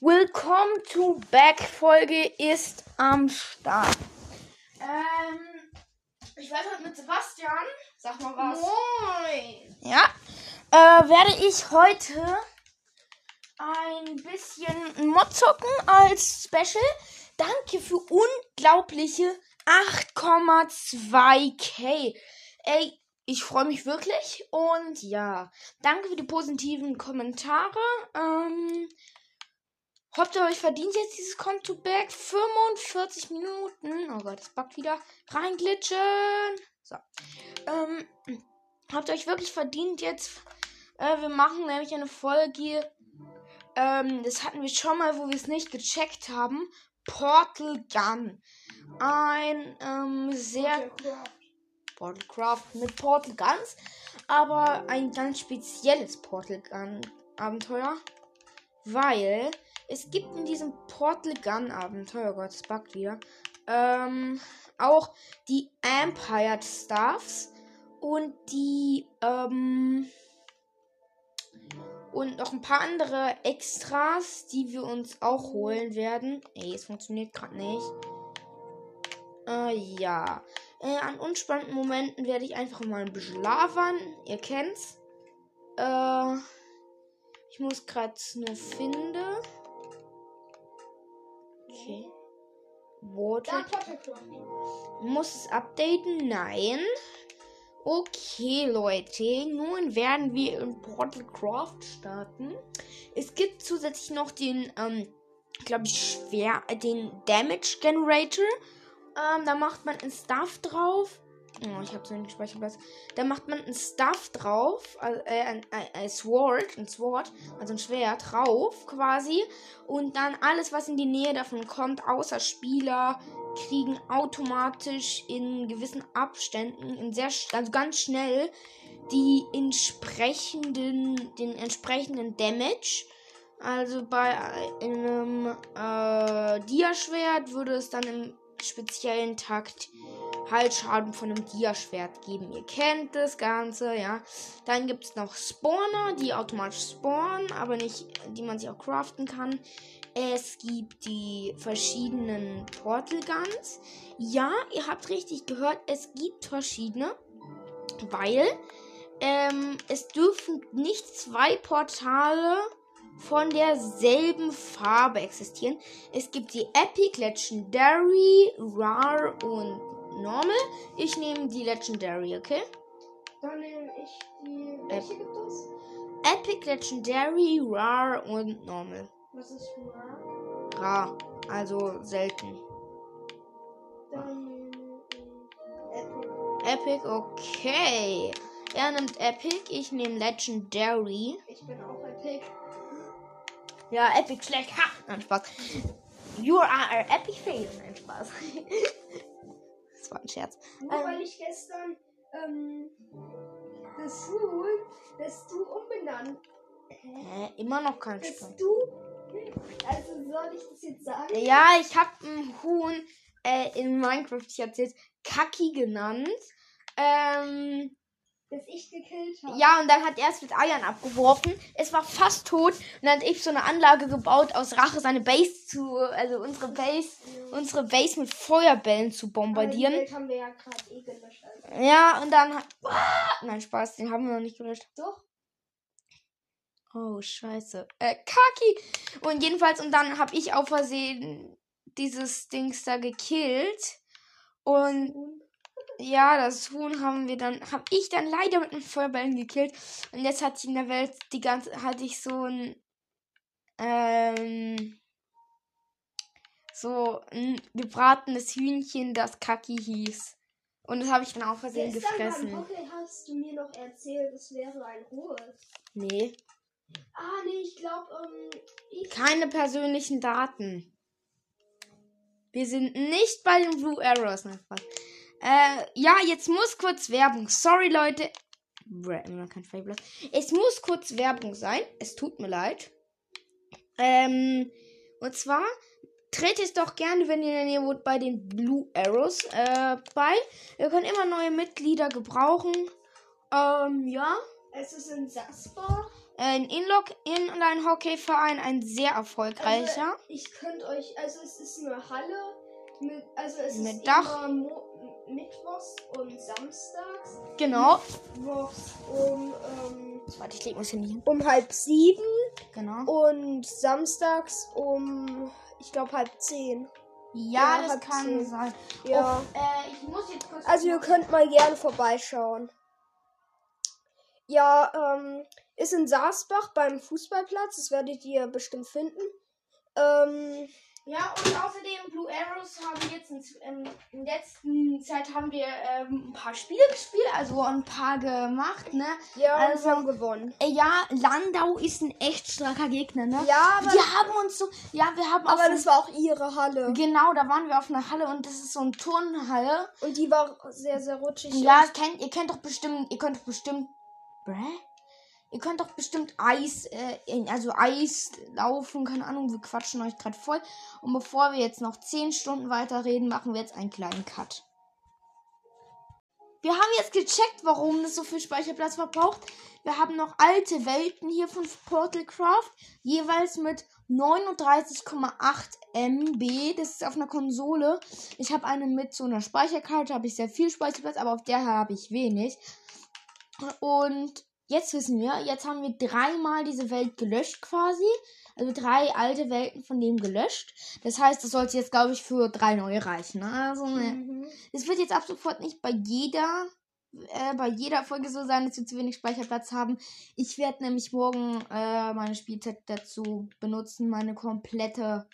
Willkommen to Back Folge ist am Start. Ähm, ich werde heute mit Sebastian, sag mal was. Moin. Ja, äh, werde ich heute ein bisschen Mod zocken als Special. Danke für unglaubliche 8,2k. Ey, ich freue mich wirklich. Und ja, danke für die positiven Kommentare. Ähm, habt ihr euch verdient jetzt dieses Konto-Back? 45 Minuten. Oh Gott, das backt wieder. Reinglitschen. So. Ähm, habt ihr euch wirklich verdient jetzt? Äh, wir machen nämlich eine Folge. Ähm, das hatten wir schon mal, wo wir es nicht gecheckt haben. Portal Gun. Ein ähm, sehr Portal Craft mit Portal Guns, aber ein ganz spezielles Portal Gun Abenteuer, weil es gibt in diesem Portal Gun Abenteuer, oh Gott, es buggt wieder, ähm, auch die Empire Staffs und die, ähm, und noch ein paar andere Extras, die wir uns auch holen werden. Ey, es funktioniert gerade nicht. Äh, ja. Äh, an unspannenden Momenten werde ich einfach mal ein bisschen labern. Ihr kennt's. Äh, ich muss gerade nur finden. Okay. Water. Muss es updaten? Nein. Okay, Leute. Nun werden wir in Portal Craft starten. Es gibt zusätzlich noch den, ähm, glaube ich, schwer, äh, den Damage Generator. Ähm, da macht man ein Stuff drauf. Oh, ich habe so einen Speicherplatz. Da macht man ein Stuff drauf, äh, ein, ein, ein, Sword, ein Sword, also ein Schwert drauf quasi. Und dann alles, was in die Nähe davon kommt, außer Spieler, kriegen automatisch in gewissen Abständen, in sehr, also ganz schnell, die entsprechenden, den entsprechenden Damage. Also bei einem äh, Dia-Schwert würde es dann im speziellen Takt Halsschaden von einem Dia-Schwert geben. Ihr kennt das Ganze, ja. Dann gibt es noch Spawner, die automatisch spawnen, aber nicht, die man sich auch craften kann. Es gibt die verschiedenen Portal Guns. Ja, ihr habt richtig gehört, es gibt verschiedene, weil ähm, es dürfen nicht zwei Portale von derselben Farbe existieren. Es gibt die Epic, Legendary, Rare und Normal. Ich nehme die Legendary, okay? Dann nehme ich die. Welche gibt es? Epic, Legendary, Rare und Normal. Was ist Rare? Rar, also selten. Dann nehme ich Epic. Epic, okay. Er nimmt Epic, ich nehme Legendary. Ich bin auch Epic. Ja, Epic schlecht. Ha! Nein, Spaß. You are a Epic Fail. Nein, Spaß. das war ein Scherz. Nur Ähm. weil ich gestern ähm, das Huhn, das du umbenannt Hä? Immer noch kein Das Spaß. du. Also soll ich das jetzt sagen? Ja, ich habe ein Huhn äh, in Minecraft, ich hab's jetzt Kaki genannt. Ähm, Das ich gekillt habe. ja, und dann hat er es mit Eiern abgeworfen. Es war fast tot. Und dann hat ich so eine Anlage gebaut, aus Rache seine Base zu, also unsere Base, unsere Base mit Feuerbällen zu bombardieren. Aber die Welt haben wir ja gerade eh gelöscht. Also. Ja, und dann hat. Ah, nein, Spaß, den haben wir noch nicht gelöscht. Doch. Oh, scheiße. Äh, Kaki! Und jedenfalls, und dann habe ich auf Versehen dieses Dings da gekillt. Und ja, das Huhn haben wir dann, habe ich dann leider mit einem Feuerbällen gekillt. Und jetzt hatte ich in der Welt die ganze, hatte ich so ein, ähm, so ein gebratenes Hühnchen, das Kaki hieß. Und das habe ich dann auf Versehen Gestern gefressen. Hockey hast du mir noch erzählt, es wäre ein hohes. Nee. Ah, nee, ich glaube, ähm. Keine persönlichen Daten. Wir sind nicht bei den Blue Arrows. Nein, Spaß. Äh, ja, jetzt muss kurz Werbung. Sorry, Leute. Kein. Es muss kurz Werbung sein. Es tut mir leid. Ähm, und zwar tretet doch gerne, wenn ihr in der Nähe wohnt, bei den Blue Arrows äh, bei. Wir können immer neue Mitglieder gebrauchen. Ähm, ja. Es ist in Saspa. ein Inlock Inline-Hockey-Verein, ein sehr erfolgreicher. Also, ich könnte euch, also es ist eine Halle mit, also es Mit ist Dach. immer Mo Mittwochs und Samstags. genau. Mittwochs um, ähm, Warte, ich leg mal Handy hin. um halb sieben Genau. und samstags um, ich glaube, halb zehn. Ja, Ja, das kann zehn. sein. Ja. Oh, äh, ich muss jetzt kurz. Also ihr könnt mal gerne vorbeischauen. Ja, ähm, ist in Saasbach beim Fußballplatz. Das werdet ihr bestimmt finden. Ähm, Ja, und außerdem Blue Arrows haben jetzt in, in letzter Zeit haben wir ähm, ein paar Spiele gespielt, also ein paar gemacht, ne? ja, Also- wir haben gewonnen. Äh, ja, Landau ist ein echt starker Gegner, ne? Ja, aber, Wir haben uns so, ja, wir haben aber ein- das war auch ihre Halle. genau, da waren wir auf einer Halle und das ist so eine Turnhalle. Und die war sehr, sehr rutschig. Ja, kennt, ihr kennt doch bestimmt, ihr könnt doch bestimmt, Bräh? Ihr könnt doch bestimmt Eis, äh, in- also Eis laufen, keine Ahnung, wir quatschen euch gerade voll. Und bevor wir jetzt noch 10 Stunden weiterreden, machen wir jetzt einen kleinen Cut. Wir haben jetzt gecheckt, warum das so viel Speicherplatz verbraucht. Wir haben noch alte Welten hier von Portalcraft, jeweils mit 39,8 MB. Das ist auf einer Konsole. Ich habe eine mit so einer Speicherkarte, habe ich sehr viel Speicherplatz, aber auf der habe ich wenig. Und jetzt wissen wir, jetzt haben wir dreimal diese Welt gelöscht quasi. Also drei alte Welten von dem gelöscht. Das heißt, das sollte jetzt, glaube ich, für drei neue reichen. ne? Also, ne. Mhm. Es wird jetzt ab sofort nicht bei jeder, äh, bei jeder Folge so sein, dass wir zu wenig Speicherplatz haben. Ich werde nämlich morgen äh, meine Spielzeit dazu benutzen, meine komplette,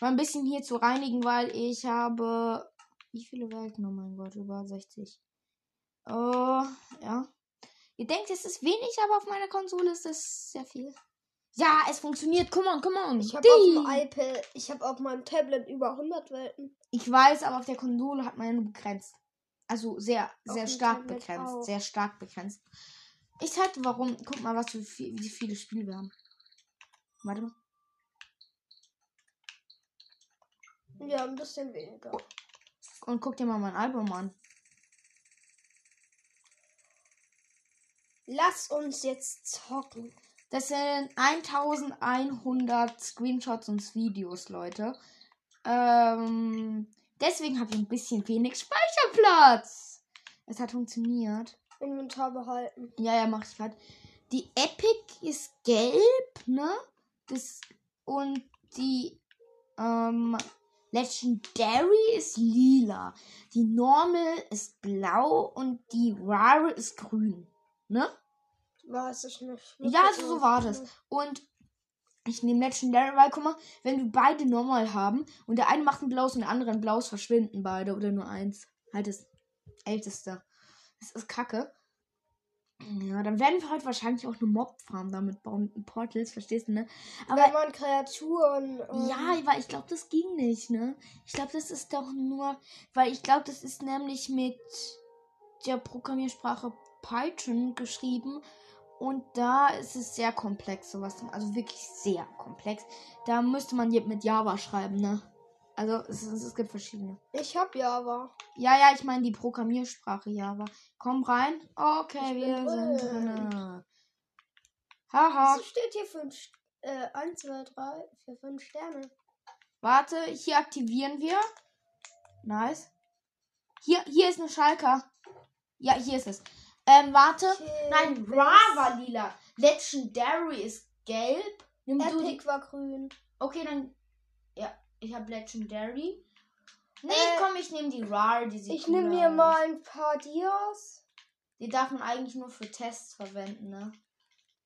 mal ein bisschen hier zu reinigen, weil ich habe, wie viele Welten? Oh mein Gott, über 60. Oh, ja. Ihr denkt, es ist wenig, aber auf meiner Konsole ist das sehr viel. Ja, es funktioniert. Come on, come on. Ich habe auf dem iPad, ich habe auf meinem Tablet über 100 Welten. Ich weiß, aber auf der Konsole hat man ja nur begrenzt. Also sehr, Auf sehr stark Tablet begrenzt. auch. Sehr stark begrenzt. Ich dir warum. Guck mal, was für viel, wie viele Spiele wir haben. Warte mal. Ja, ein bisschen weniger. Und guck dir mal mein Album an. Lass uns jetzt zocken. Das sind 1100 Screenshots und Videos, Leute. Ähm, deswegen habe ich ein bisschen wenig Speicherplatz. Es hat funktioniert. Inventar behalten. Ja, ja, mach ich grad. Die Epic ist gelb, ne? Das, und die ähm, Legendary ist lila. Die Normal ist blau und die Rare ist grün. Ne? Weiß ich nicht. Ja, also so war das. Und ich nehme Legendary, weil guck mal, wenn wir beide normal haben und der eine macht ein blaues und der andere ein blaues, verschwinden beide oder nur eins. Halt das älteste. Das ist kacke. Ja, dann werden wir heute wahrscheinlich auch eine Mob-Farm damit bauen mit Portals, verstehst du, ne? Aber wenn man Kreaturen. ähm, Ja, weil ich glaube, das ging nicht, ne? Ich glaube, das ist doch nur, weil ich glaube, das ist nämlich mit der Programmiersprache Python geschrieben und da ist es sehr komplex, sowas, also wirklich sehr komplex. Da müsste man mit Java schreiben, ne? Also es, es, es gibt verschiedene. Ich hab Java. Ja, ja, ich meine die Programmiersprache Java. Komm rein. Okay, Ich wir sind drin. Haha. Wieso steht hier 5 äh, 1, 2, 3, 4, 5 Sterne? Warte, hier aktivieren wir. Nice. Hier, hier ist eine Schalker. Ja, hier ist es. Ähm, warte. Nein, Ra war lila. Legendary ist gelb. Nimm du die. Epic war grün. Okay, dann. Ja, ich habe Legendary. Nee, Äh, komm, ich nehme die Rar, die sieht Ich nehme mir aus. mal ein paar Dias. Die darf man eigentlich nur für Tests verwenden, ne?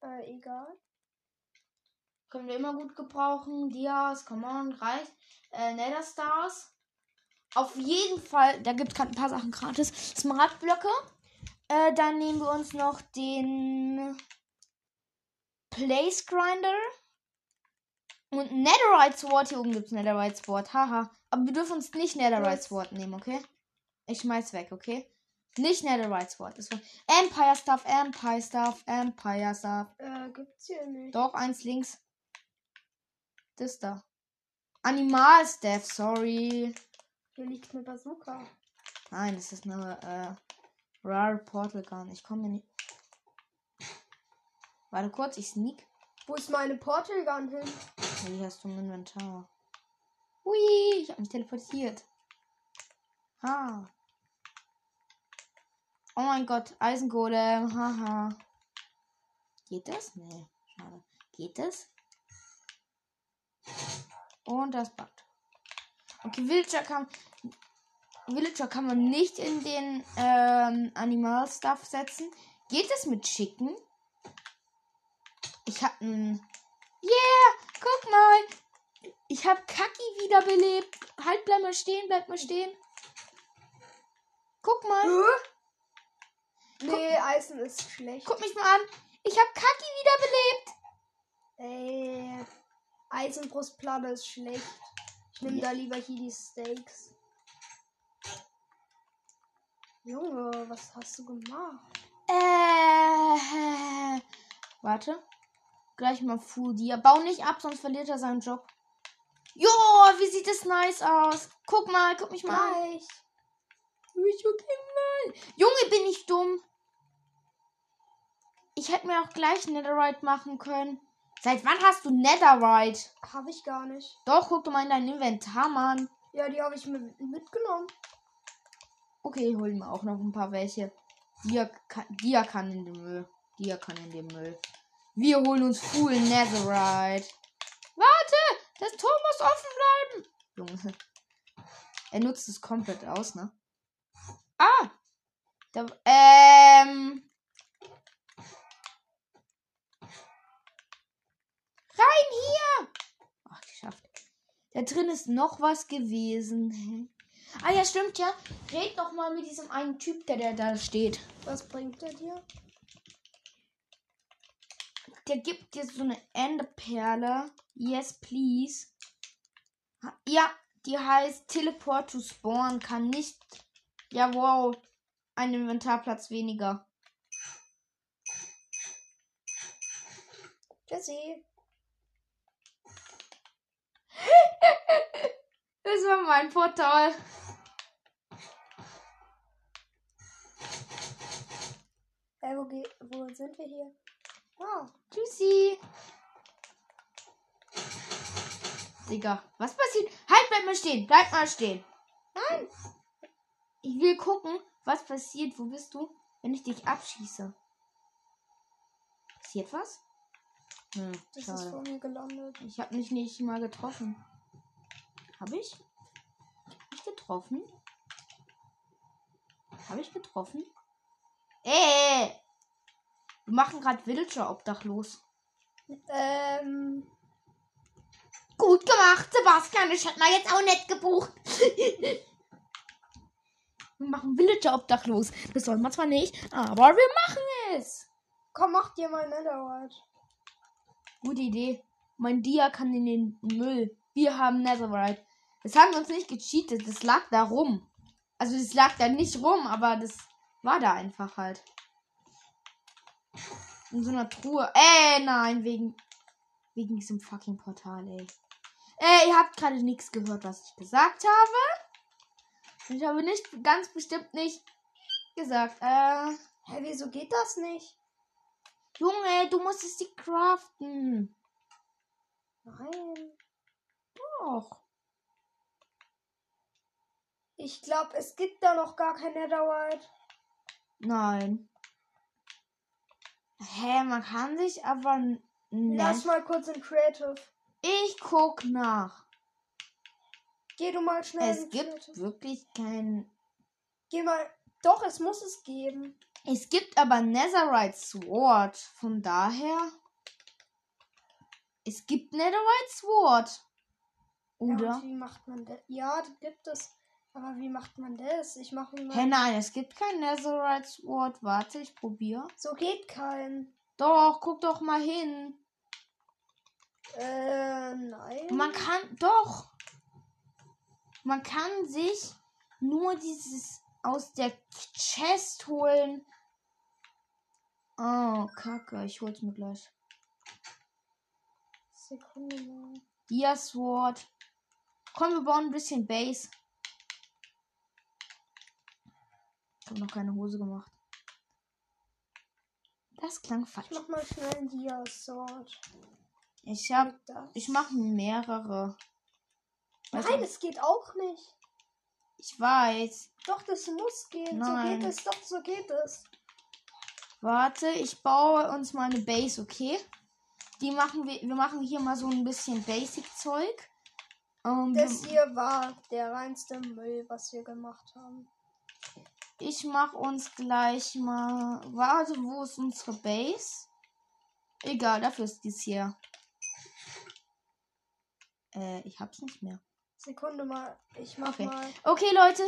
Äh, egal. Können wir immer gut gebrauchen. Dias, come on, reicht. Äh, Nether Stars. Auf jeden Fall, da gibt es ein paar Sachen gratis. Smartblöcke. Äh, dann nehmen wir uns noch den Place Grinder. Und Netherite Sword. Hier oben gibt es Netherite Sword. Haha. Aber wir dürfen uns nicht Netherite? Sword nehmen, okay? Ich schmeiß weg, okay? Nicht Netherite Sword. Das war Empire Stuff, Empire Stuff, Empire Stuff. Äh, gibt's hier nicht. Doch, eins links. Das da. Animal Staff, sorry. Hier liegt eine Bazooka. Nein, das ist eine äh, Rare Portal Gun. Ich komme nicht. Warte kurz, ich sneak. Wo ist meine Portal Gun hin? Die hast du im Inventar. Hui, ich hab mich teleportiert. Ha. Oh mein Gott, Eisengolem, haha. Geht das? Nee, schade. Geht das? Und das backt. Okay, Villager kann, Villager kann man nicht in den ähm, Animal Stuff setzen. Geht das mit Chicken? Ich hab ein. Yeah! Guck mal! Ich hab Kaki wiederbelebt. Halt, bleib mal stehen, bleib mal stehen. Guck mal. Hä? Nee, Eisen ist schlecht. Guck mich mal an. Ich hab Kaki wiederbelebt. Äh, Eisenbrustplatte ist schlecht. Ich nehme Ja. da lieber hier die Steaks. Junge, was hast du gemacht? Äh. Warte. Gleich mal Full Dia. Bau nicht ab, sonst verliert er seinen Job. Jo, wie sieht das nice aus? Guck mal, guck mich mal an. Junge, bin ich dumm. Ich hätte mir auch gleich Netherite machen können. Seit wann hast du Netherite? Habe ich gar nicht. Doch, guck doch mal in dein Inventar, Mann. Ja, die habe ich mit, mitgenommen. Okay, holen wir auch noch ein paar welche. Dia kann, Dia kann in den Müll. Dia kann in den Müll. Wir holen uns Full Netherite. Warte! Das Tor muss offen bleiben! Junge. Er nutzt es komplett aus, ne? Ah! Da, ähm. Rein hier! Ach, geschafft. Da drin ist noch was gewesen. Ah ja, stimmt ja. Red noch mal mit diesem einen Typ, der, der da steht. Was bringt der dir? Der gibt dir so eine Enderperle. Yes, please. Ja, die heißt Teleport to Spawn. Kann nicht. Ja, wow. Ein Inventarplatz weniger. Jesse. Das war mein Portal. Hey, wo, wo sind wir hier? Ah, Tschüssi. Digga, was passiert? Halt, bleib mal stehen. Bleib mal stehen. Nein. Ich will gucken, was passiert. Wo bist du, wenn ich dich abschieße? Passiert was? Hm, das ist vor mir gelandet. Ich habe mich nicht mal getroffen. Habe ich? Hab ich getroffen? Habe ich getroffen? Ey! Wir machen gerade Villager obdachlos. Ähm, Gut gemacht, Sebastian. Ich hätte mal jetzt auch nett gebucht. wir machen Villager obdachlos. Das soll man zwar nicht, aber wir machen es. komm, mach dir mal Netherite. Gute Idee. Mein Dia kann in den Müll. Wir haben Netherite. Das haben wir uns nicht gecheatet. Das lag da rum. Also das lag da nicht rum, aber das war da einfach halt. In so einer Truhe. Äh, nein, wegen wegen diesem fucking Portal, ey. Äh, ihr habt gerade nichts gehört, was ich gesagt habe. Ich habe nicht ganz bestimmt nicht gesagt. Äh, Hä, wieso geht das nicht? Junge, du musstest die craften. Nein. Doch. Ich glaube, es gibt da noch gar kein Netherite. Nein. Hä, man kann sich aber. n- Lass mal kurz in Creative. Ich guck nach. Geh du mal schnell Es gibt Creative. wirklich kein. Geh mal. Doch, es muss es geben. Es gibt aber Netherite Sword. Von daher. Es gibt Netherite Sword. Ja, Oder? und wie macht man das? Ja, das gibt es. Aber wie macht man das? Ich mache mal. Hä, nein, es gibt kein Netherite Sword. Warte, ich probiere. So geht kein. Doch, guck doch mal hin. Äh, nein. Man kann doch. Man kann sich nur dieses aus der Chest holen. Oh, Kacke. Ich hol's mir gleich. Sekunde mal. Dia Sword. Komm, wir bauen ein bisschen Base. Ich habe noch keine Hose gemacht. Das klang falsch. Ich mach mal schnell ein Dia-Sword. Ich hab. Das. Ich mache mehrere. Weißt Nein, du, es geht auch nicht. ich weiß. Doch, das muss gehen. Nein. So geht es. Doch, so geht es. Warte, ich baue uns mal eine Base, okay? Die machen wir. Wir machen hier mal so ein bisschen Basic-Zeug. Ähm, wir- Das hier war der reinste Müll, was wir gemacht haben. Ich mach uns gleich mal. Warte, wo ist unsere Base? Egal, dafür ist dies hier. Äh, ich hab's nicht mehr. Sekunde mal. Ich mach Okay. mal. Okay, Leute,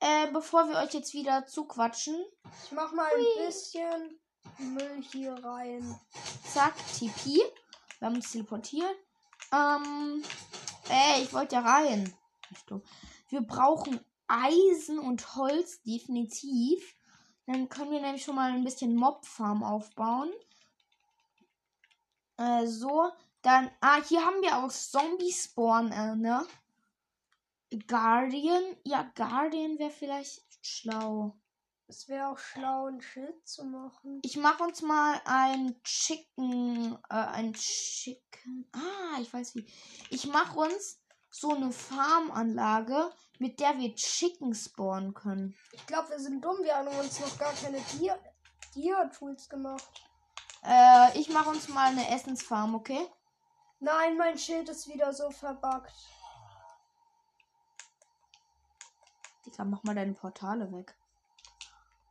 äh, bevor wir euch jetzt wieder zuquatschen, Ich mach mal ein bisschen Müll hier rein. zack, TP. Wir haben uns teleportiert. Ähm, ey, ich wollte ja rein. Wir brauchen Eisen und Holz, definitiv. Dann können wir nämlich schon mal ein bisschen Mob-Farm aufbauen. Äh, so. Dann, ah, hier haben wir auch Zombie-Spawn, äh, ne? Guardian. Ja, Guardian wäre vielleicht schlau. Es wäre auch schlau, ein Schild zu machen. Ich mache uns mal ein Chicken, äh, ein Chicken. Ah, ich weiß wie. Ich mache uns so eine Farmanlage, mit der wir Chicken spawnen können. Ich glaube, wir sind dumm. Wir haben uns noch gar keine Dia-Tools gemacht. Äh, ich mache uns mal eine Essensfarm, okay? Nein, mein Schild ist wieder so verbuggt. Digga, mach mal deine Portale weg.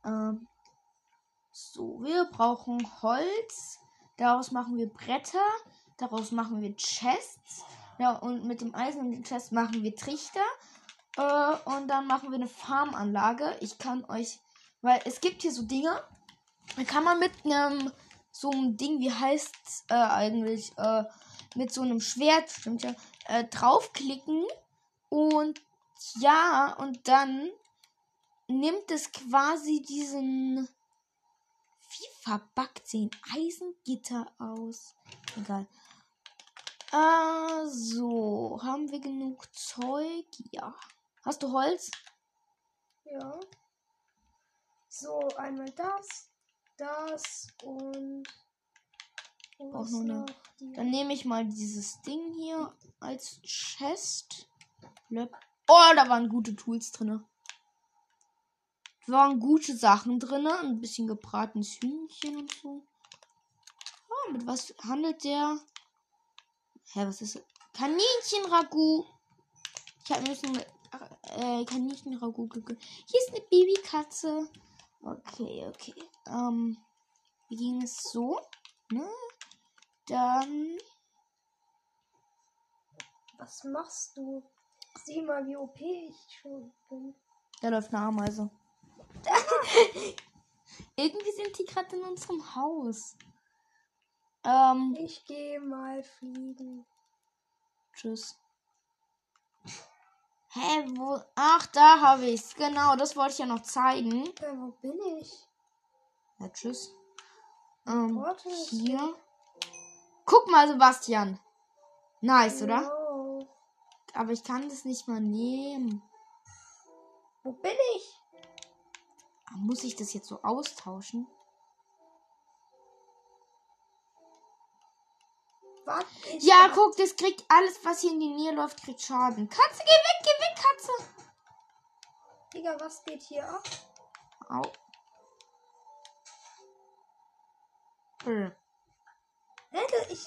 Ähm, so, wir brauchen Holz. Daraus machen wir Bretter. Daraus machen wir Chests. Ja, und mit dem Eisen und den Chest machen wir Trichter. Äh, und dann machen wir eine Farmanlage. Ich kann euch, weil es gibt hier so Dinge, da kann man mit einem so einem Ding, wie heißt's äh, eigentlich, äh, mit so einem Schwert, stimmt ja, äh, draufklicken und ja, und dann nimmt es quasi diesen. Wie verbuggt sehen Eisengitter aus? Egal. Äh, so. Haben wir genug Zeug? Ja. Hast du Holz? Ja. So, einmal das, das und. ist nur noch Dann nehme ich mal dieses Ding hier als Chest. Oh, da waren gute Tools drin. Da waren gute Sachen drin. Ein bisschen gebratenes Hühnchen und so. Oh, mit was handelt der? Hä, was ist das? Kaninchen-Ragout. Ich habe mir schon mit äh, Kaninchen-Ragout gegönnt. Hier ist eine Babykatze. Okay, okay. Ähm, wie ging es so? Ne? Dann Was machst du? Sieh mal, wie OP ich schon bin. Da läuft eine Ameise. Irgendwie sind die gerade in unserem Haus. Ähm, Ich gehe mal fliegen. tschüss. Hä, wo? Ach, da habe ich's. Genau, das wollte ich ja noch zeigen. Ja, wo bin ich? Ja, tschüss. Ähm, Warte, hier. Guck mal, Sebastian. Nice, oder? No. Aber ich kann das nicht mal nehmen. Wo bin ich? Muss ich das jetzt so austauschen? Ich Ja, war- guck, das kriegt alles, was hier in die Nähe läuft, kriegt Schaden. Katze, geh weg, geh weg, Katze. Digga, was geht hier ab? Au. Äh. Hätte ich.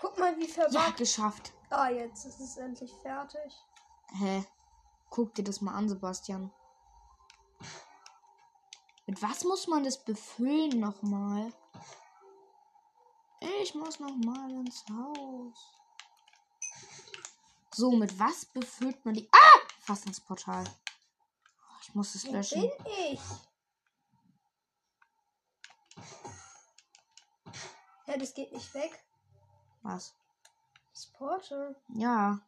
Guck mal, wie Ja, verbuggt. geschafft. Ah, jetzt ist es endlich fertig. Hä? Guck dir das mal an, Sebastian. Mit was muss man das befüllen nochmal? Ich muss nochmal ins Haus. So, mit was befüllt man die. Ah! Fast ins Portal. Oh, Ich muss es Wo löschen. bin ich? Ja, das geht nicht weg. Was? Das Portal. Ja.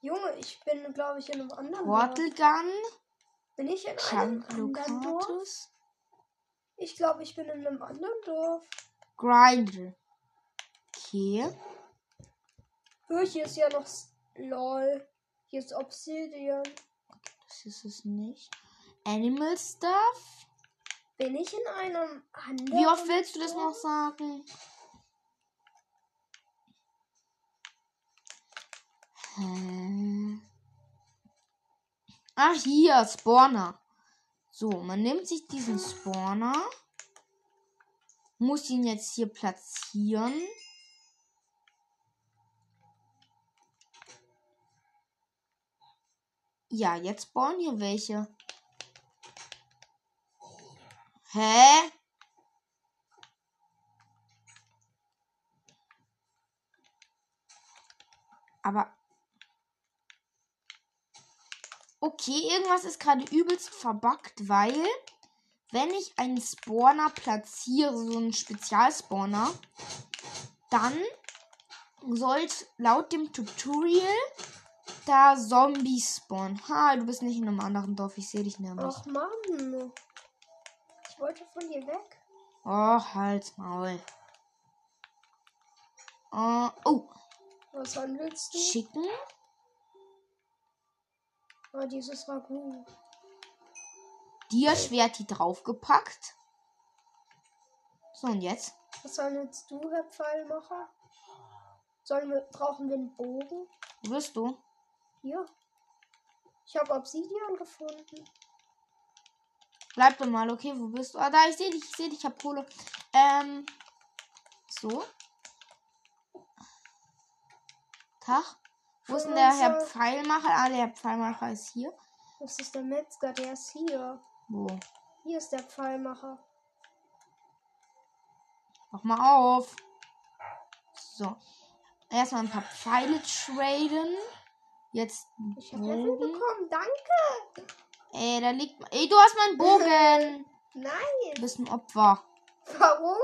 Junge, ich bin, glaube ich, in einem anderen Portal. Gun. Bin ich in einem anderen Dorf? Ich glaube, ich bin in einem anderen Dorf. Grinder. Okay. Oh, hier ist ja noch LOL. Hier ist Obsidian. Das ist es nicht. Animal Stuff. Bin ich in einem anderen. Wie oft willst du das noch sagen? Hä? Ach, hier, Spawner. So, man nimmt sich diesen Spawner. Muss ihn jetzt hier platzieren. Ja, jetzt spawnen hier welche. Hä? Aber. Okay, irgendwas ist gerade übelst verbuggt, weil wenn ich einen Spawner platziere, so einen Spezialspawner, dann sollte laut dem Tutorial da Zombies spawnen. Ha, du bist nicht in einem anderen Dorf, ich sehe dich nämlich. Ach Mann. Ich wollte von dir weg. Oh, halt's Maul. Uh, oh. Was handelst du? Chicken? Oh, dieses Ragout. Dia-Schwert die draufgepackt. So, und jetzt? Was handelst du, Herr Pfeilmacher? Sollen wir, brauchen wir einen Bogen? Wo bist du? Hier. Ich habe Obsidian gefunden. Bleib doch mal, okay, wo bist du? Ah, da, ich sehe dich, ich sehe dich, ich hab Kohle. Ähm, so. Tag. Wo ist denn der Herr Pfeilmacher? Ah, der Herr Pfeilmacher ist hier. Das ist der Metzger, der ist hier. Wo? Hier ist der Pfeilmacher. Mach mal auf. So. Erstmal ein paar Pfeile traden. Jetzt. Ich hab Level bekommen, danke. Ey, da liegt. Ey, du hast meinen Bogen. Nein. Du bist ein Opfer. Warum?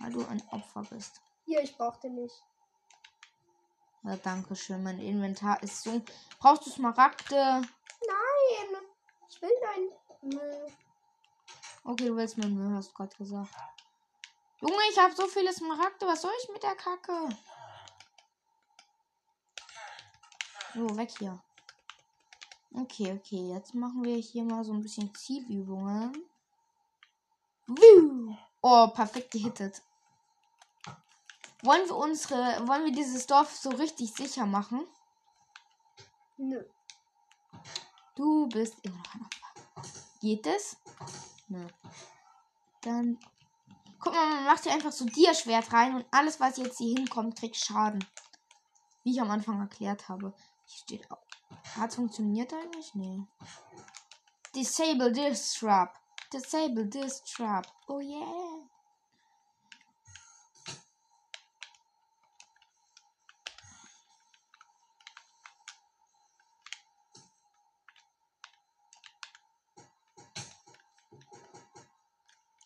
Weil du ein Opfer bist. Hier, ich brauch den nicht. Ja, danke schön. Mein Inventar ist so. Brauchst du Smaragde? Nein. Ich will dein Müll. Okay, du willst meinen Müll, hast du gerade gesagt. Junge, ich habe so viele Smaragde. Was soll ich mit der Kacke? So, weg hier. Okay, okay. Jetzt machen wir hier mal so ein bisschen Zielübungen. Oh, perfekt gehittet. Wollen wir unsere, wollen wir dieses Dorf so richtig sicher machen? Nö. Du bist immer noch ein Opfer. Geht es? Nö. Dann. Guck mal, man macht hier einfach so Dia-Schwert rein und alles, was jetzt hier hinkommt, kriegt Schaden. Wie ich am Anfang erklärt habe. Hier steht auch. Hat funktioniert eigentlich? Nee. Disable this trap. Disable this trap. Oh yeah.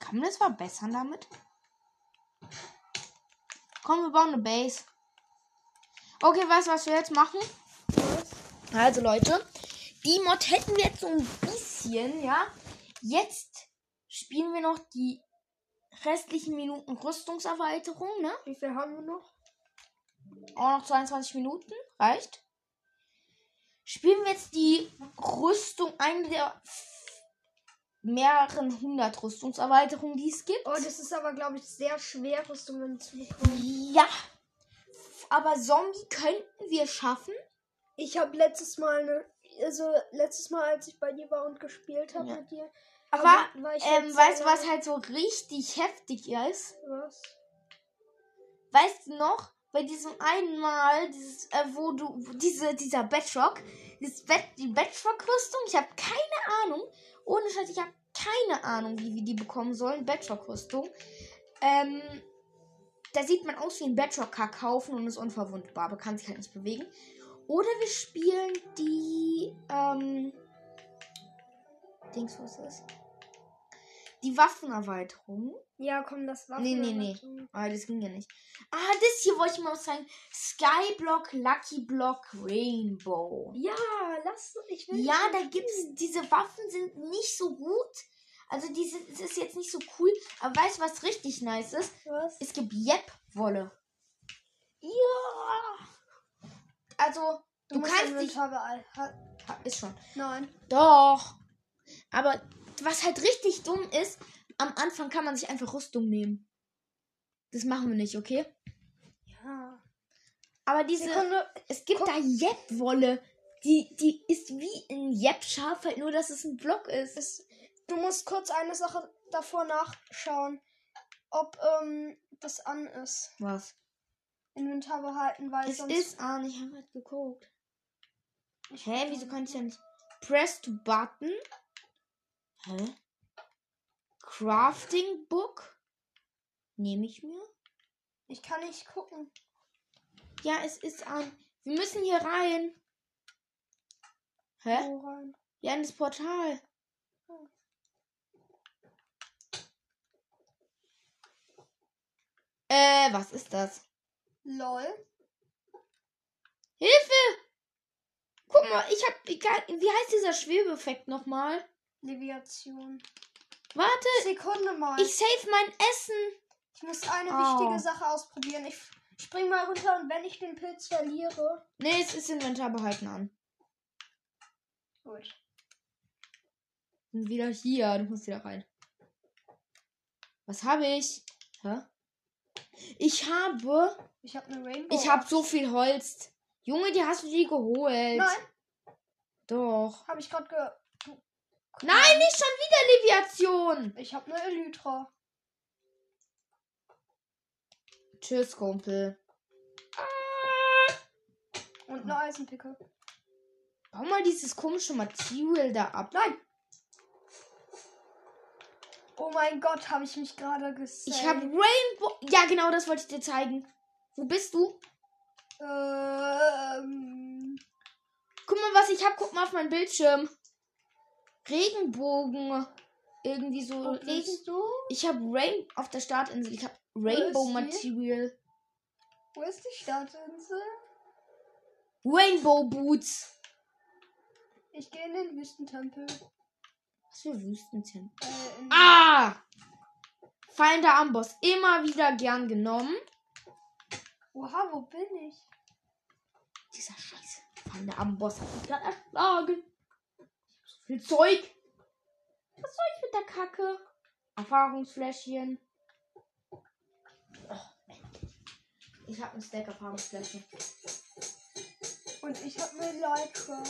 Kann man das verbessern damit? Komm, wir bauen eine Base. Okay, weißt du, was wir jetzt machen? Also, Leute, die Mod hätten wir jetzt so ein bisschen, ja. Jetzt spielen wir noch die restlichen Minuten Rüstungserweiterung, ne? Wie viel haben wir noch? Auch noch 22 Minuten. Reicht. Spielen wir jetzt die Rüstung, eine der mehreren hundert Rüstungserweiterungen, die es gibt. Oh, das ist aber, glaube ich, sehr schwer, Rüstungen zu bekommen. Ja. Aber Zombie könnten wir schaffen. Ich habe letztes Mal eine, also letztes Mal, als ich bei dir war und gespielt habe Ja. mit dir. Aber, ich ähm, weißt du, was halt so richtig heftig ist? Was? Weißt du noch, bei diesem einen Mal, dieses, äh, wo du, diese, dieser Bedrock, dieses Bed, die Bedrock-Rüstung, ich habe keine Ahnung, ohne Scheiß, ich habe keine Ahnung, wie wir die bekommen sollen, Bedrock-Rüstung. Ähm, da sieht man aus wie ein Bedrock-Kackhaufen und ist unverwundbar, aber kann sich halt nicht bewegen. Oder wir spielen die, ähm, Dings, was ist das? Die Waffenerweiterung. Ja, komm, das war. Nee, nee, nee. Ah, das ging ja nicht. Ah, das hier wollte ich mal zeigen. Skyblock, Lucky Block, Rainbow. Ja, lass. Ich will. Ja, da spielen. gibt's. Diese Waffen sind nicht so gut. Also, diese es ist jetzt nicht so cool. Aber weißt du, was richtig nice ist? Was? Es gibt Jep-Wolle. Ja. Also, du, musst kannst dich. Ist schon. Nein. Doch. Aber was halt richtig dumm ist, am Anfang kann man sich einfach Rüstung nehmen. Das machen wir nicht, okay? Ja. Aber diese. Sekunde. Es gibt Guck. da Jep-Wolle. Die, die ist wie ein Jep-Schaf, halt nur, dass es ein Block ist. Es, du musst kurz eine Sache davor nachschauen, ob ähm, das an ist. Was? Inventar behalten, weil Es sonst. ist an, ich habe halt geguckt. Ich Hä, wieso kann ich ja nicht? Press to button. Hä? Crafting Book. Nehme ich mir? Ich kann nicht gucken. Ja, es ist an. Wir müssen hier rein. Hä? Wo rein. Ja, in das Portal. Äh, was ist das? Lol. Hilfe! Guck mal, ich hab. Egal, wie heißt dieser Schwebeffekt nochmal? Leviation. Warte, Sekunde mal. ich save mein Essen. Ich muss eine Oh. wichtige Sache ausprobieren. Ich spring mal runter und wenn ich den Pilz verliere. Nee, es ist Inventar behalten an. Gut. Sind wieder hier. Du musst wieder rein. Was habe ich? Hä? Ich habe. Ich habe eine Rainbow. Ich habe so viel Holz. Junge, die hast du die geholt. Nein, Doch. habe ich gerade ge. Nein, nicht schon wieder Leviation. Ich habe eine Elytra. Tschüss, Kumpel. Und eine Eisenpicke. Bau mal dieses komische Material da ab. Nein! Oh mein Gott, habe ich mich gerade gesaved. Ich habe Rainbow. Ja, genau, das wollte ich dir zeigen. Wo bist du? Ähm. Guck mal, was ich habe. Guck mal auf meinen Bildschirm. Regenbogen. Irgendwie so. Wo Regen du? ich habe Rain auf der Startinsel. Ich habe Rainbow? Material. Wo ist die Stadtinsel? Rainbow Boots. Ich gehe in den Wüstentempel. Was für Wüstentempel. Äh, Ah! Feinde Amboss. Immer wieder gern genommen. Oha, wo bin ich? Dieser Scheiße. Feinde Amboss hat mich gerade erschlagen. Viel Zeug. Was soll ich mit der Kacke? Erfahrungsfläschchen. Oh. Ich habe einen Stack Erfahrungsfläschchen. Und ich habe eine Lycra.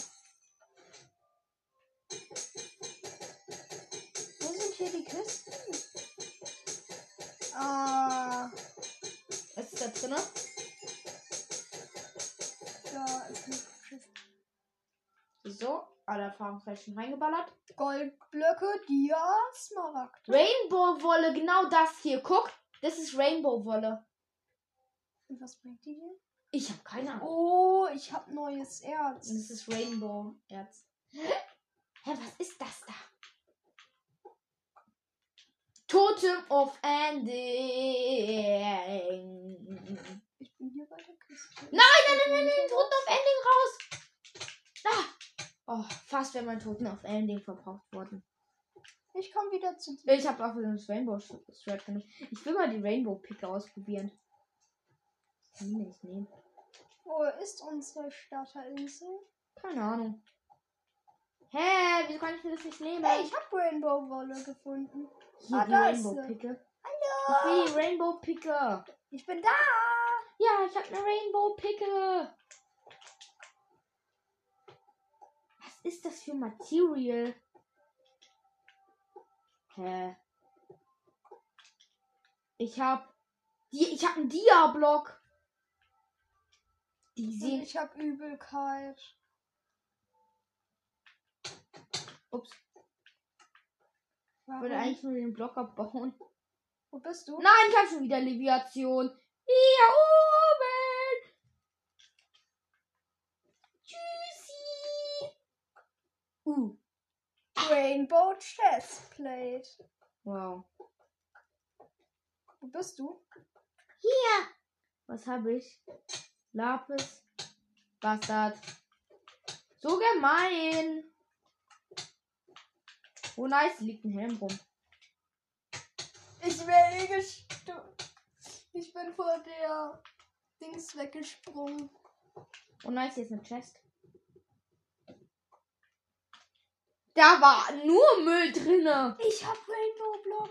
Wo sind hier die Kisten? Ah, Was ist da drin? da ist ein Schiff. So, alle Erfahrungsfläschchen reingeballert. Goldblöcke, Dia, Smaragd. Rainbow-Wolle, genau das hier. Guck, das ist Rainbow-Wolle. Und was bringt die hier? Ich habe keine Ahnung. Oh, ich habe neues Erz. Und das ist Rainbow-Erz. Hä, was ist das da? Totem of Ending. Ich bin hier bei der Kiste. Nein, nein, nein, nein, nein, Toten of Ending raus. Da. Oh, fast wäre mein Toten of Ending verbraucht worden. Ich komme wieder zu dir. Ich habe auch wieder das Rainbow Thread genommen. Ich will mal die Rainbow Picke ausprobieren. Kann ich nicht nehmen. Wo ist unsere Starterinsel? Keine Ahnung. Hä, wieso kann ich mir das nicht nehmen? Hey, ich habe Rainbow-Wolle gefunden. Hier Ah, die Rainbow sie. Picke. Hallo. Ich will Rainbow Picke. Ich bin da. Ja, ich habe eine Rainbow Picke. Was ist das für Material? Hä? Ich hab die ich hab einen Dia-Block. Die sehen ich habe Übelkeit. ups, ich wollte eigentlich nur den Block abbauen. Wo bist du? Nein, ich hab schon wieder Leviation. Hier oben. Tschüssi. Uh, Rainbow Chestplate. wow. Wo bist du? Hier. Was habe ich? Lapis. Bastard. So gemein. Oh nice, liegt ein Helm rum. Ich werde gestorben. Ich bin vor der Dings weggesprungen. Oh nice, hier ist eine Chest. Da war nur Müll drinne. Ich hab Rainbow Block.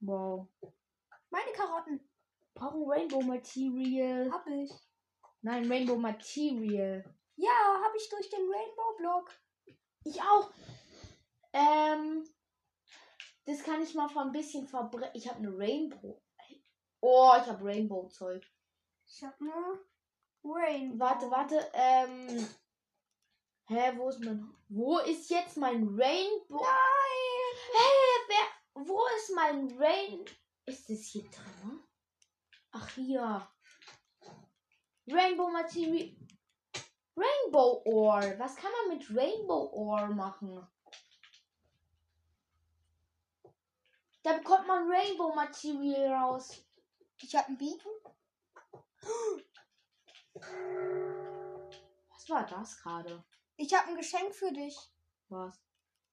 Wow. Meine Karotten. Brauchen Rainbow Material. Hab ich. Nein, Rainbow Material. Ja, hab ich durch den Rainbow Block. Ich auch. Ähm, das kann ich mal von ein bisschen verbrennen. Ich habe eine Rainbow. Oh, ich habe Rainbow-Zeug. Ich hab nur Rainbow. Warte, warte. Ähm. Hä, wo ist mein. Wo ist jetzt mein Rainbow? Nein. Hä, wer. Wo ist mein Rain. Ist es hier drin? Ach, hier. Rainbow Material. Rainbow Ore. Was kann man mit Rainbow Ore machen? Da bekommt man Rainbow Material raus. Ich hab einen Beacon. Was war das gerade? Ich hab ein Geschenk für dich. Was?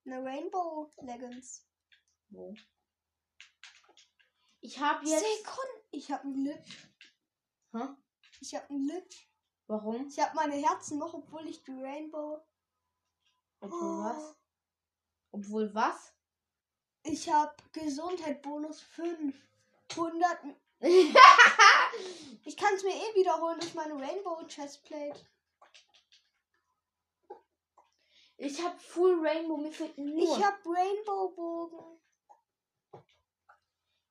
Eine Rainbow Leggings. Wo? Ich habe jetzt. Sekunden. Ich hab einen Glitch. Hä? Ich hab einen Glitch. Warum? Ich hab meine Herzen noch, obwohl ich die Rainbow. Obwohl was? Obwohl was? Ich hab Gesundheit Bonus 5. 100. Ich kann es mir eh wiederholen durch meine Rainbow Chestplate. Ich habe Full Rainbow. Mir fehlt nur. Ich hab Rainbow Bogen.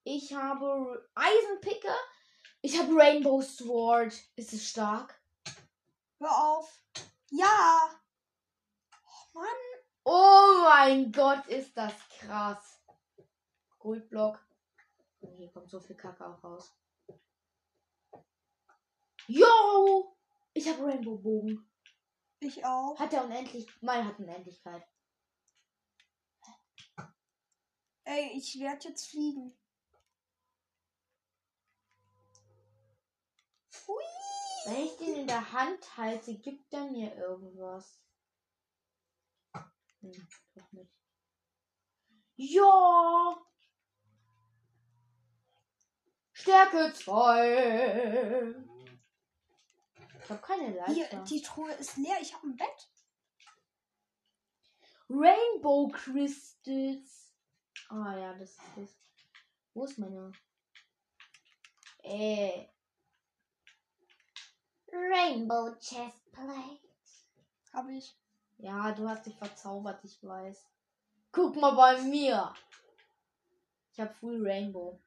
Ich habe Eisenpicke. Ich habe Rainbow Sword. Ist es stark? Hör auf. Ja. Oh Mann. Oh mein Gott, ist das krass. Goldblock. Oh, hier kommt so viel Kacke auch raus. Yo! Ich habe Rainbow Bogen. Ich auch. Hat er unendlich. Mein hat Unendlichkeit. Ey, ich werde jetzt fliegen. Hui. Wenn ich den in der Hand halte, gibt er mir irgendwas. Hm, doch nicht. Ja! Stärke 2. Ich habe keine Hier, Leiter. die Truhe ist leer. Ich habe ein Bett. Rainbow Crystals. Ah ja, das ist das. Wo ist meine? Äh. Rainbow Chestplate. Habe ich. Ja, du hast dich verzaubert, ich weiß. Guck mal bei mir. Ich habe Full Rainbow.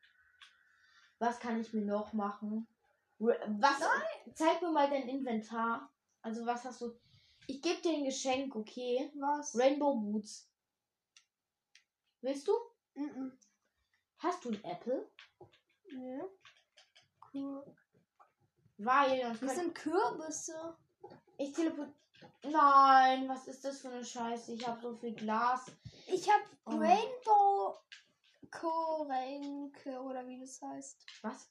Was kann ich mir noch machen? Was? Zeig mir mal dein Inventar. Also was hast du? Ich gebe dir ein Geschenk, okay? Was? Rainbow Boots. Willst du? Mhm. Hast du ein Apple? Ja. Cool. Weil Das sind Kürbisse. ich teleport. Nein, was ist das für eine Scheiße? Ich habe so viel Glas. Ich habe Oh. Rainbow Korenke oder wie das heißt. Was?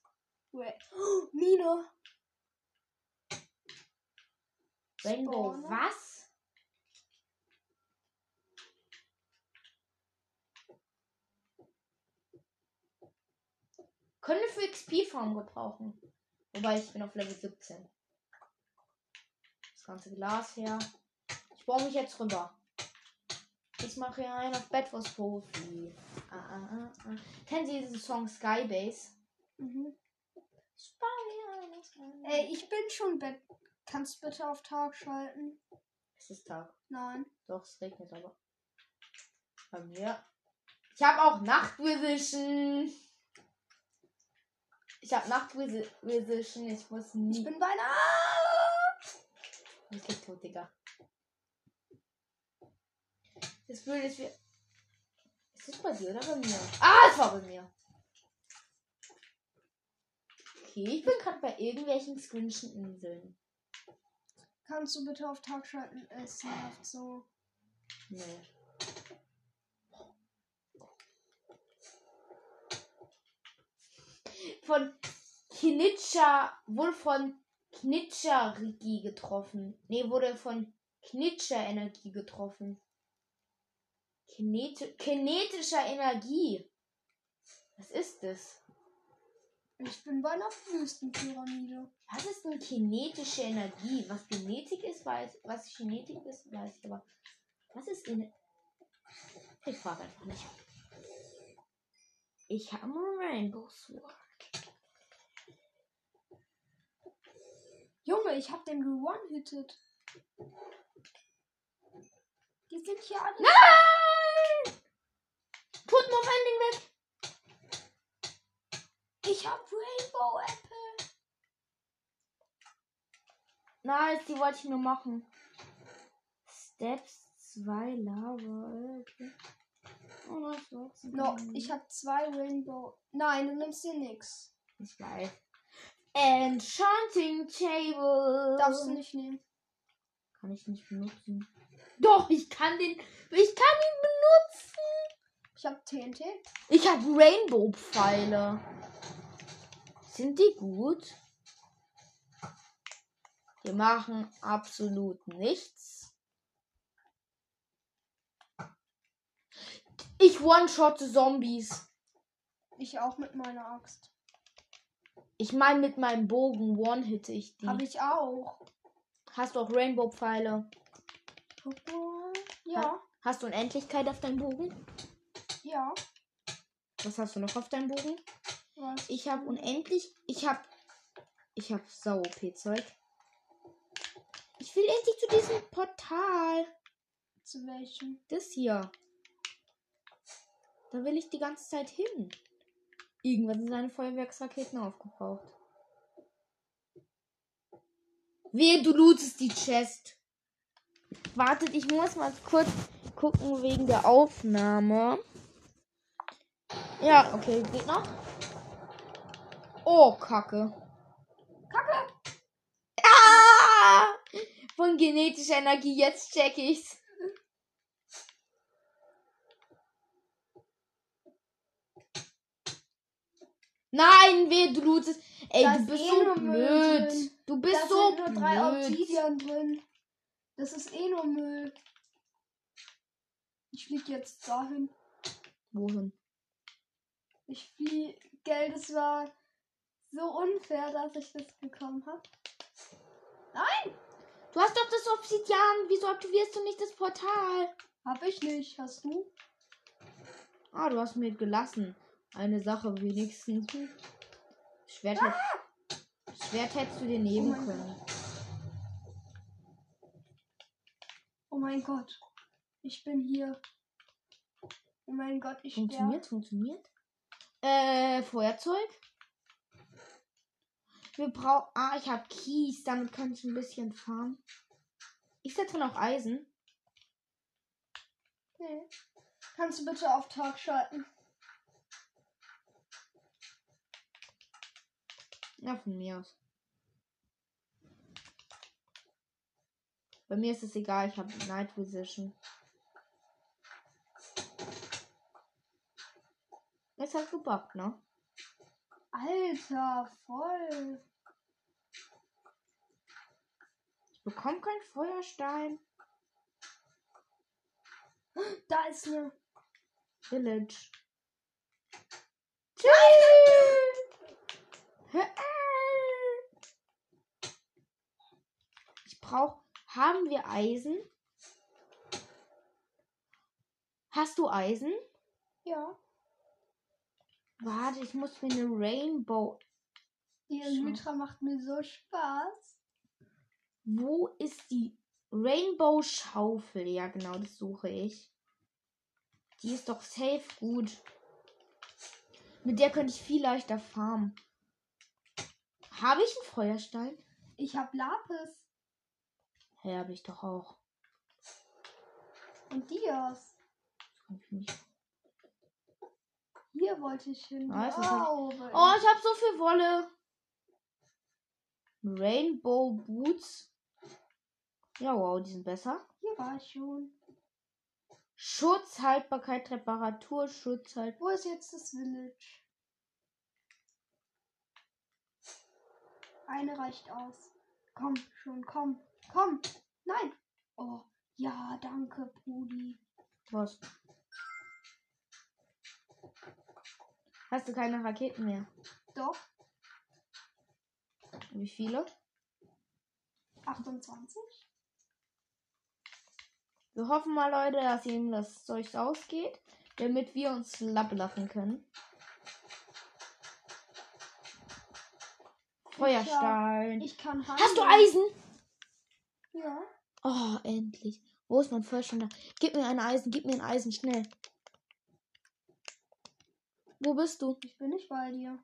Ra oh, Mine. Rainbow Spawner. was? Können wir für XP-Farm gebrauchen. Wobei ich bin auf Level 17. Das ganze Glas her. Ich baue mich jetzt rüber. Ich mache hier einen auf Bedwars Profi. Ah, ah, ah, ah. Kennen Sie diesen Song Skybase? Mhm. Ey, ich bin schon Bett. Kannst du bitte auf Tag schalten? Es ist Tag. Nein. Doch, es regnet aber. Bei mir. Ich habe auch Nachtvision. Ich habe Nachtvision. Ich muss nie. Ich bin beinahe. Ich bin tot, Digga. Das Blöde ist, wir. Ist das bei dir oder bei mir? Ah, es war bei mir. Okay, ich bin gerade bei irgendwelchen squinchen Inseln. Kannst du bitte auf Tag schalten? Es nervt so. Nee. Von Knitscher, wurde von Knitscher-Rigi getroffen. Nee, wurde von Knitscher-Energie getroffen. Kineti kinetischer Energie. Was ist das? Ich bin bei einer Wüstenpyramide. Was ist denn kinetische Energie? Was Genetik ist, weiß was Genetik ist, weiß ich, aber was ist in Ich frage einfach nicht. Ich habe ein Rainbow Sword. Junge, ich hab den gewonnen-hitted. Die sind hier alle. Nein! Put noch Ending weg. Ich hab Rainbow Apple. Nice, die wollte ich nur machen. Steps 2 Lava. Okay. Oh, das war's. No, ich hab zwei Rainbow. Nein, du nimmst dir nix. Ich weiß. Enchanting Table. Darfst du nicht nehmen. Kann ich nicht benutzen. Doch, ich kann den. Ich kann ihn benutzen. Ich hab TNT. Ich habe Rainbow-Pfeile. Sind die gut? Die machen absolut nichts. Ich one-shotte Zombies. Ich auch mit meiner Axt. Ich meine, mit meinem Bogen one-hitte ich die. Hab ich auch. Hast du auch Rainbow-Pfeile? Ja, Hast du Unendlichkeit auf deinem Bogen? ja. Was hast du noch auf deinem Bogen? Was? Ich habe unendlich. Ich habe. Ich habe Sau-OP-Zeug. Ich will endlich zu diesem Portal. Zu welchem? Das hier. Da will ich die ganze Zeit hin. Irgendwann sind seine Feuerwerksraketen aufgebraucht. Wehe, du lootest die Chest. Wartet, ich muss mal kurz gucken wegen der Aufnahme. Ja, okay, geht noch. Oh, Kacke. Kacke! Ah! Von genetischer Energie, jetzt check ich's. Nein, weh, du lootest. Ey, Da du ist bist eh so blöd. drin. Du bist da so sind nur drei blöd. Obsidian drin. Das ist eh nur Müll. Ich flieg jetzt dahin. Wohin? Ich flieg. Geld, es war so unfair, dass ich das bekommen habe. Nein! Du hast doch das Obsidian. Wieso aktivierst du nicht das Portal? Hab ich nicht. Hast du? Ah, du hast mir gelassen. Eine Sache wenigstens. Schwert, hätt- Schwert hättest du dir nehmen Ah! Oh können. Oh mein Gott. Ich bin hier. Oh mein Gott, ich. Funktioniert, funktioniert. Äh, Feuerzeug. Wir brauchen. Ah, ich habe Kies. Damit kann ich ein bisschen farmen. Ich setze noch Eisen. Nee. Kannst du bitte auf Tag schalten? Ja, von mir aus. Bei mir ist es egal, ich habe Night Vision. Jetzt hat gebackt, ne? Alter, voll. Ich bekomme keinen Feuerstein. Da ist eine. Village. Tschüss! Ich brauche. Haben wir Eisen? Hast du Eisen? Ja. Warte, ich muss mir eine Rainbow. Die. Elytra macht mir so Spaß. Wo ist die Rainbow Schaufel? Ja, genau, das suche ich. Die ist doch safe gut. Mit der könnte ich viel leichter farmen. Habe ich einen Feuerstein? Ich hab Lapis Hä, habe ich doch auch. und Dias. Ich. Hier wollte ich hin. Ah, das halt- Wow, Oh, ich habe so viel Wolle. Rainbow Boots. Ja, wow, die sind besser. Hier war ich schon. Schutz, Haltbarkeit, Reparatur, Schutz, halt. Wo ist jetzt das Village? Eine reicht aus. Komm, schon, komm, komm. Nein. Oh, ja, danke, Brudi. Was? Hast du keine Raketen mehr? Doch, Wie viele? 28. Wir hoffen mal, Leute, dass ihm das Zeug ausgeht, damit wir uns lappen können. Feuerstein. Ich kann Hast du. Eisen? Ja. Oh, endlich. Wo ist mein Feuerstein da? Gib mir ein Eisen, gib mir ein Eisen, schnell. Wo bist du? Ich bin nicht bei dir.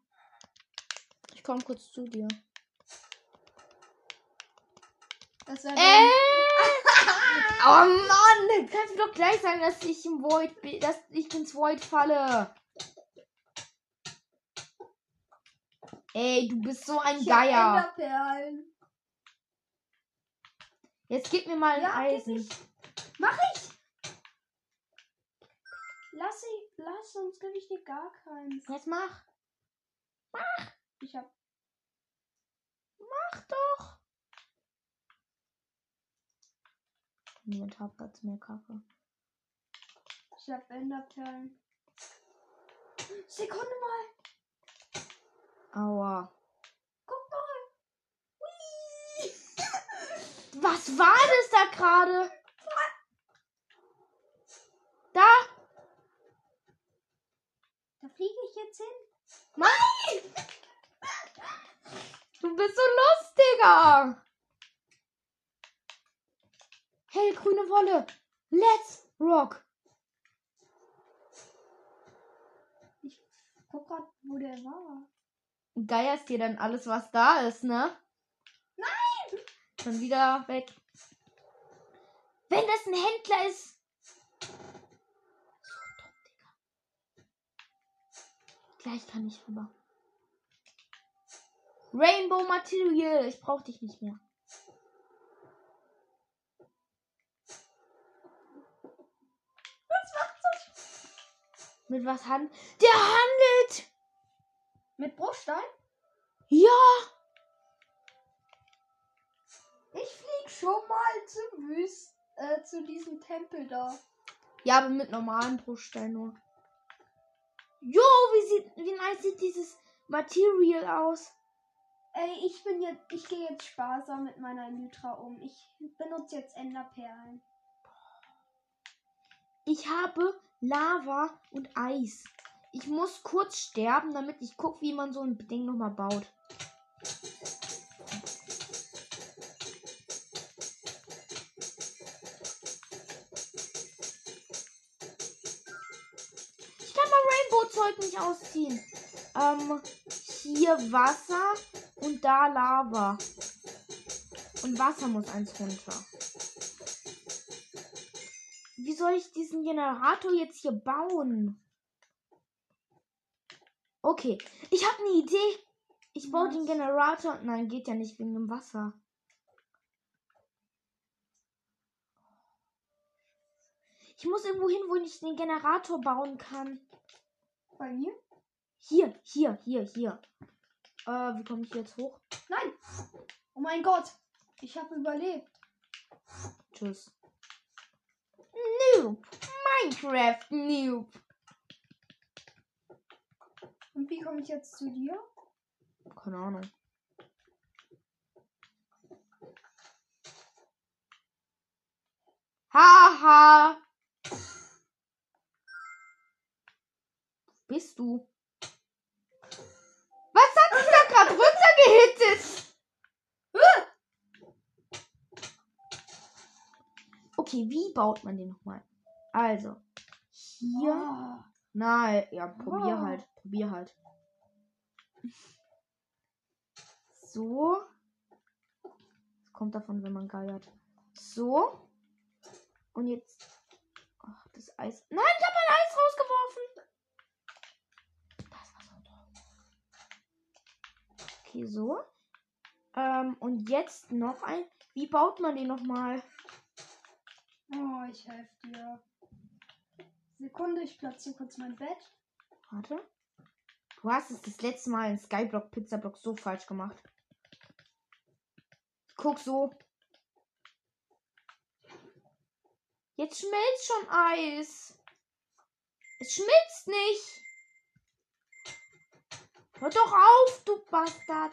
Ich komme kurz zu dir. Das wäre Äh! Oh Mann! Kannst du doch gleich sagen, dass ich im Void bin, dass ich ins Void falle. Ey, du bist so ein Ich Geier. Jetzt gib mir mal ein Ja, Eisen. Mach ich! Lass, ich, lass sonst gebe ich dir gar keins. Jetzt mach. Ich hab. Mach doch. Inventarplatz mehr Kacke. Ich hab Enderperlen. Sekunde mal. Aua. Guck mal. Was war das da gerade? Da. Da fliege ich jetzt hin. Nein! Du bist so lustiger. Hellgrüne Wolle. Let's rock. Guck grad, wo der war. Geierst dir dann alles, was da ist, ne? Nein! Schon wieder weg. Wenn das ein Händler ist. Gleich kann ich rüber. Rainbow Material. Ich brauch dich nicht mehr. Was macht das? Mit was handelt? Der handelt! Mit Bruchstein? Ja! Ich flieg schon mal zum Wüst, äh, zu diesem Tempel da. Ja, aber mit normalen Bruchstein nur. Jo, wie sieht, wie nice sieht dieses Material aus? Ey, ich bin jetzt, ich gehe jetzt sparsam mit meiner Elytra um. Ich benutze jetzt Enderperlen. Ich habe Lava und Eis. Ich muss kurz sterben, damit ich gucke, wie man so ein Ding nochmal baut. Ich kann mein Rainbow-Zeug nicht ausziehen. Ähm, hier Wasser und da Lava. Und Wasser muss eins runter. Wie soll ich diesen Generator jetzt hier bauen? Okay, ich habe eine Idee. Ich baue Was? den Generator. Nein, geht ja nicht wegen dem Wasser. Ich muss irgendwo hin, wo ich den Generator bauen kann. Bei mir? Hier, hier, hier, hier. Äh, wie komme ich jetzt hoch? Nein! Oh mein Gott! Ich habe überlebt. Tschüss. Noob. Minecraft Noob. Und wie komme ich jetzt zu dir? Keine Ahnung. Haha. Bist du? Baut man den nochmal? Also, hier. Ja. Nein, ja, probier Oh. halt. Probier halt. So. Das kommt davon, wenn man geiert. So. Und jetzt. Ach, das Eis. Nein, ich habe mein Eis rausgeworfen. Das war so dumm. Okay, so. Ähm, und jetzt noch ein. Wie baut man den nochmal? Oh, ich helfe dir. Sekunde, ich platziere kurz mein Bett. Warte. Du hast es das letzte Mal in Skyblock Pizzablock so falsch gemacht. Guck so. Jetzt schmilzt schon Eis. Es schmilzt nicht. Hör doch auf, du Bastard.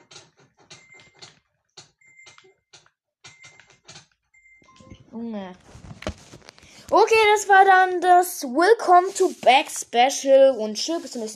Junge. Okay, das war dann das Welcome to Back Special und tschüss, bis zum nächsten Mal.